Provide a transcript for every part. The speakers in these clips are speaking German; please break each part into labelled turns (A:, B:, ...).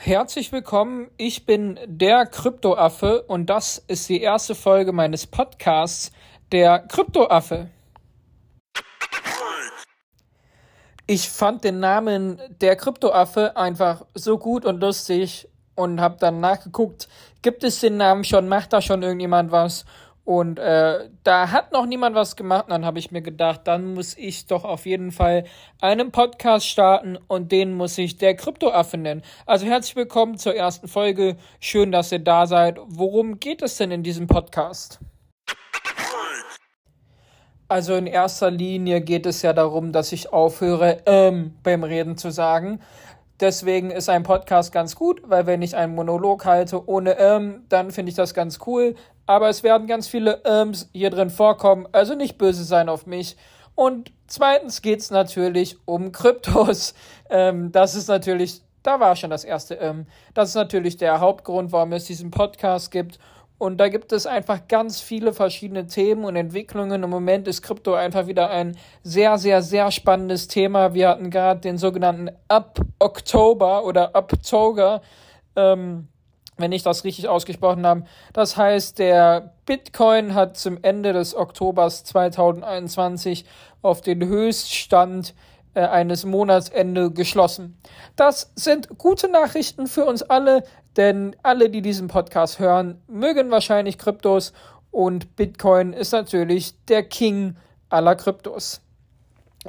A: Herzlich willkommen, ich bin der Kryptoaffe und das ist die erste Folge meines Podcasts, der Kryptoaffe. Ich fand den Namen der Kryptoaffe einfach so gut und lustig und habe dann nachgeguckt, gibt es den Namen schon, macht da schon irgendjemand was? Und äh, da hat noch niemand was gemacht. Und dann habe ich mir gedacht, dann muss ich doch auf jeden Fall einen Podcast starten und den muss ich der Kryptoaffe nennen. Also herzlich willkommen zur ersten Folge. Schön, dass ihr da seid. Worum geht es denn in diesem Podcast? Also in erster Linie geht es ja darum, dass ich aufhöre, ähm, beim Reden zu sagen. Deswegen ist ein Podcast ganz gut, weil wenn ich einen Monolog halte ohne ähm, dann finde ich das ganz cool. Aber es werden ganz viele ähm hier drin vorkommen, also nicht böse sein auf mich. Und zweitens geht es natürlich um Kryptos. Ähm, das ist natürlich, da war schon das erste ähm. Das ist natürlich der Hauptgrund, warum es diesen Podcast gibt. Und da gibt es einfach ganz viele verschiedene Themen und Entwicklungen. Im Moment ist Krypto einfach wieder ein sehr, sehr, sehr spannendes Thema. Wir hatten gerade den sogenannten Up Oktober oder Uptober, ähm, wenn ich das richtig ausgesprochen habe. Das heißt, der Bitcoin hat zum Ende des Oktobers 2021 auf den Höchststand äh, eines Monatsende geschlossen. Das sind gute Nachrichten für uns alle, denn alle, die diesen Podcast hören, mögen wahrscheinlich Kryptos und Bitcoin ist natürlich der King aller Kryptos.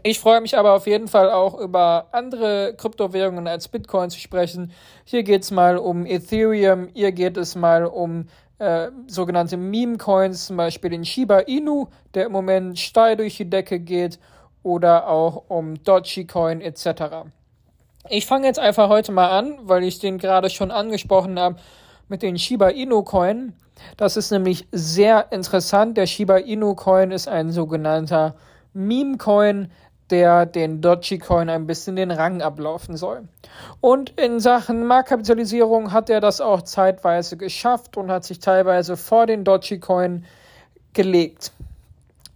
A: Ich freue mich aber auf jeden Fall auch über andere Kryptowährungen als Bitcoin zu sprechen. Hier geht es mal um Ethereum, hier geht es mal um äh, sogenannte Meme-Coins, zum Beispiel den Shiba Inu, der im Moment steil durch die Decke geht oder auch um Dogecoin etc. Ich fange jetzt einfach heute mal an, weil ich den gerade schon angesprochen habe mit den Shiba Inu Coin. Das ist nämlich sehr interessant. Der Shiba Inu Coin ist ein sogenannter Meme Coin, der den Dogecoin ein bisschen den Rang ablaufen soll. Und in Sachen Marktkapitalisierung hat er das auch zeitweise geschafft und hat sich teilweise vor den Dogecoin gelegt.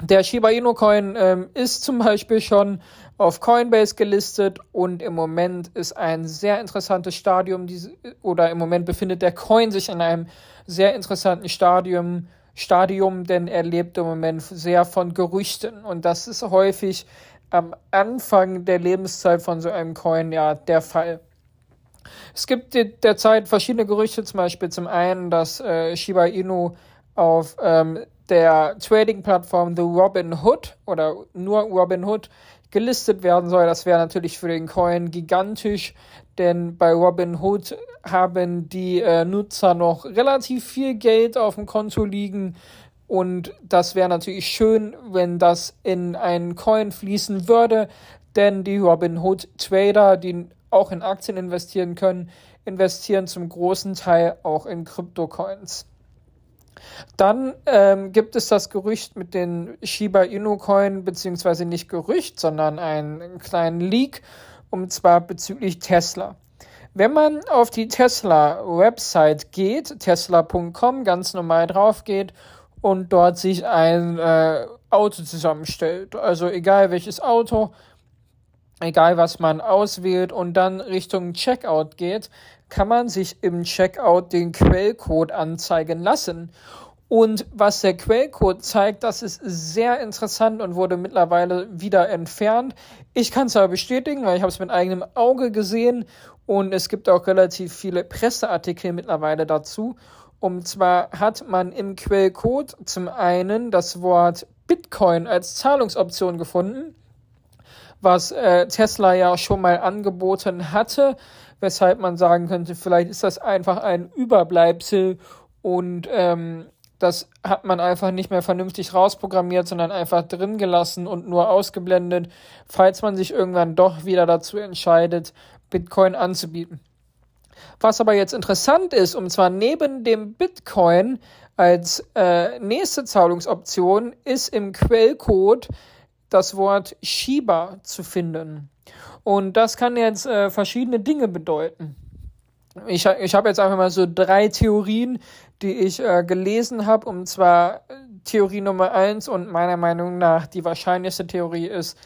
A: Der Shiba Inu Coin ähm, ist zum Beispiel schon auf Coinbase gelistet und im Moment ist ein sehr interessantes Stadium, oder im Moment befindet der Coin sich in einem sehr interessanten Stadium, Stadium, denn er lebt im Moment sehr von Gerüchten und das ist häufig am Anfang der Lebenszeit von so einem Coin ja der Fall. Es gibt derzeit verschiedene Gerüchte, zum Beispiel zum einen, dass äh, Shiba Inu auf ähm, der Trading-Plattform The Robinhood oder nur Robinhood gelistet werden soll. Das wäre natürlich für den Coin gigantisch, denn bei Robinhood haben die äh, Nutzer noch relativ viel Geld auf dem Konto liegen und das wäre natürlich schön, wenn das in einen Coin fließen würde, denn die Robinhood Trader, die auch in Aktien investieren können, investieren zum großen Teil auch in Kryptocoins. Dann ähm, gibt es das Gerücht mit den Shiba Inu Coin, beziehungsweise nicht Gerücht, sondern einen kleinen Leak, und zwar bezüglich Tesla. Wenn man auf die Tesla-Website geht, tesla.com, ganz normal drauf geht und dort sich ein äh, Auto zusammenstellt, also egal welches Auto, egal was man auswählt und dann Richtung Checkout geht, kann man sich im Checkout den Quellcode anzeigen lassen. Und was der Quellcode zeigt, das ist sehr interessant und wurde mittlerweile wieder entfernt. Ich kann es aber bestätigen, weil ich habe es mit eigenem Auge gesehen und es gibt auch relativ viele Presseartikel mittlerweile dazu. Und zwar hat man im Quellcode zum einen das Wort Bitcoin als Zahlungsoption gefunden was äh, Tesla ja schon mal angeboten hatte, weshalb man sagen könnte, vielleicht ist das einfach ein Überbleibsel und ähm, das hat man einfach nicht mehr vernünftig rausprogrammiert, sondern einfach drin gelassen und nur ausgeblendet, falls man sich irgendwann doch wieder dazu entscheidet, Bitcoin anzubieten. Was aber jetzt interessant ist, und zwar neben dem Bitcoin als äh, nächste Zahlungsoption, ist im Quellcode das Wort Shiba zu finden. Und das kann jetzt äh, verschiedene Dinge bedeuten. Ich, ich habe jetzt einfach mal so drei Theorien, die ich äh, gelesen habe. Und zwar äh, Theorie Nummer eins und meiner Meinung nach die wahrscheinlichste Theorie ist,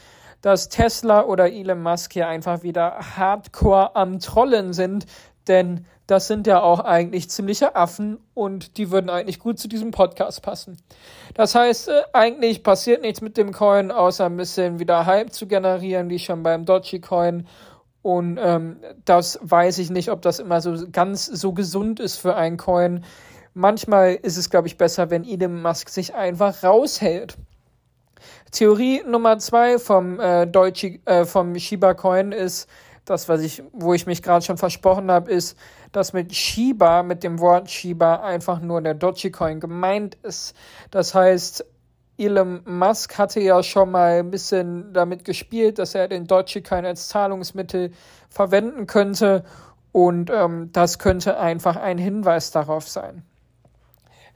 A: dass Tesla oder Elon Musk hier einfach wieder hardcore am Trollen sind. denn das sind ja auch eigentlich ziemliche Affen und die würden eigentlich gut zu diesem Podcast passen. Das heißt, äh, eigentlich passiert nichts mit dem Coin, außer ein bisschen wieder Hype zu generieren, wie schon beim Dogecoin. Und ähm, das weiß ich nicht, ob das immer so ganz so gesund ist für einen Coin. Manchmal ist es, glaube ich, besser, wenn Elon Musk sich einfach raushält. Theorie Nummer zwei vom, äh, Deutsche, äh, vom Shiba Coin ist, das, was ich, wo ich mich gerade schon versprochen habe, ist, dass mit Shiba, mit dem Wort Shiba einfach nur der Dogecoin gemeint ist. Das heißt, Elon Musk hatte ja schon mal ein bisschen damit gespielt, dass er den Dogecoin als Zahlungsmittel verwenden könnte und ähm, das könnte einfach ein Hinweis darauf sein.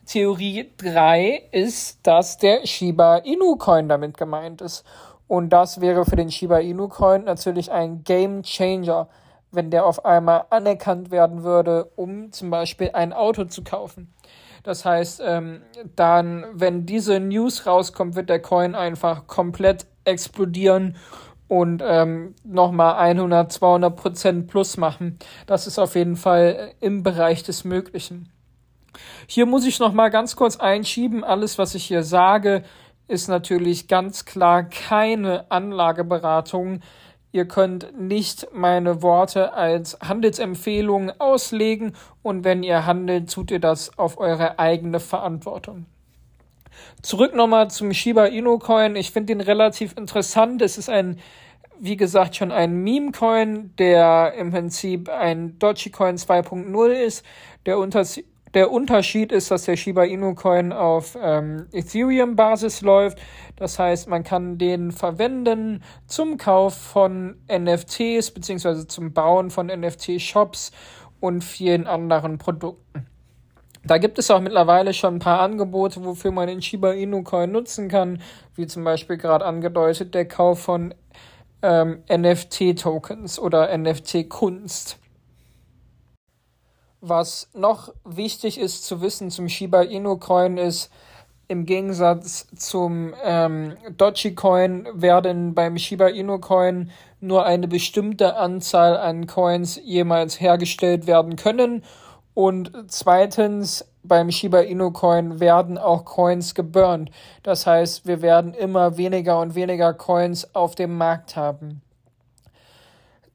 A: Theorie 3 ist, dass der Shiba Inu Coin damit gemeint ist. Und das wäre für den Shiba Inu Coin natürlich ein Game Changer, wenn der auf einmal anerkannt werden würde, um zum Beispiel ein Auto zu kaufen. Das heißt, ähm, dann, wenn diese News rauskommt, wird der Coin einfach komplett explodieren und ähm, nochmal 100, 200 Prozent plus machen. Das ist auf jeden Fall im Bereich des Möglichen. Hier muss ich nochmal ganz kurz einschieben. Alles, was ich hier sage, ist natürlich ganz klar keine Anlageberatung. Ihr könnt nicht meine Worte als Handelsempfehlung auslegen und wenn ihr handelt, tut ihr das auf eure eigene Verantwortung. Zurück nochmal zum Shiba Inu Coin. Ich finde ihn relativ interessant. Es ist ein, wie gesagt, schon ein Meme-Coin, der im Prinzip ein Dogecoin 2.0 ist. Der Unterschied der Unterschied ist, dass der Shiba Inu Coin auf ähm, Ethereum-Basis läuft. Das heißt, man kann den verwenden zum Kauf von NFTs beziehungsweise zum Bauen von NFT-Shops und vielen anderen Produkten. Da gibt es auch mittlerweile schon ein paar Angebote, wofür man den Shiba Inu Coin nutzen kann, wie zum Beispiel gerade angedeutet der Kauf von ähm, NFT-Tokens oder NFT-Kunst. Was noch wichtig ist zu wissen zum Shiba Inu Coin ist, im Gegensatz zum ähm, Dogecoin werden beim Shiba Inu Coin nur eine bestimmte Anzahl an Coins jemals hergestellt werden können. Und zweitens, beim Shiba Inu Coin werden auch Coins geburnt. Das heißt, wir werden immer weniger und weniger Coins auf dem Markt haben.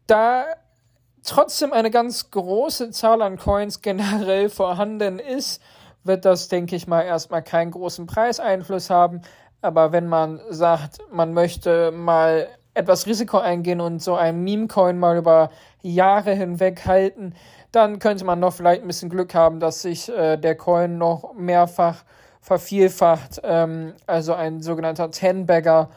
A: Da trotzdem eine ganz große Zahl an Coins generell vorhanden ist, wird das, denke ich mal, erstmal keinen großen Preiseinfluss haben. Aber wenn man sagt, man möchte mal etwas Risiko eingehen und so einen Meme-Coin mal über Jahre hinweg halten, dann könnte man noch vielleicht ein bisschen Glück haben, dass sich äh, der Coin noch mehrfach vervielfacht. Ähm, also ein sogenannter Ten-Bagger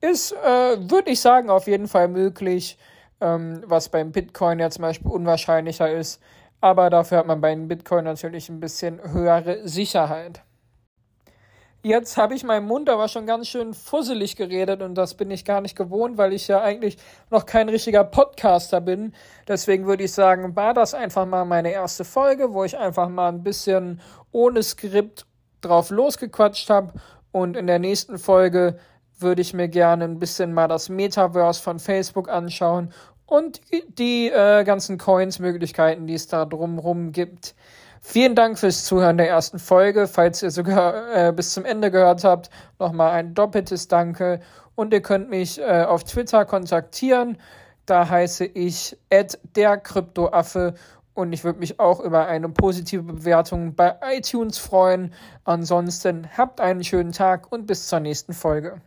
A: ist, äh, würde ich sagen, auf jeden Fall möglich ähm, was beim Bitcoin ja zum Beispiel unwahrscheinlicher ist. Aber dafür hat man beim Bitcoin natürlich ein bisschen höhere Sicherheit. Jetzt habe ich meinen Mund aber schon ganz schön fusselig geredet und das bin ich gar nicht gewohnt, weil ich ja eigentlich noch kein richtiger Podcaster bin. Deswegen würde ich sagen, war das einfach mal meine erste Folge, wo ich einfach mal ein bisschen ohne Skript drauf losgequatscht habe. Und in der nächsten Folge würde ich mir gerne ein bisschen mal das Metaverse von Facebook anschauen und die äh, ganzen Coins-Möglichkeiten, die es da drumherum gibt. Vielen Dank fürs Zuhören der ersten Folge. Falls ihr sogar äh, bis zum Ende gehört habt, nochmal ein doppeltes Danke. Und ihr könnt mich äh, auf Twitter kontaktieren. Da heiße ich der Kryptoaffe und ich würde mich auch über eine positive Bewertung bei iTunes freuen. Ansonsten habt einen schönen Tag und bis zur nächsten Folge.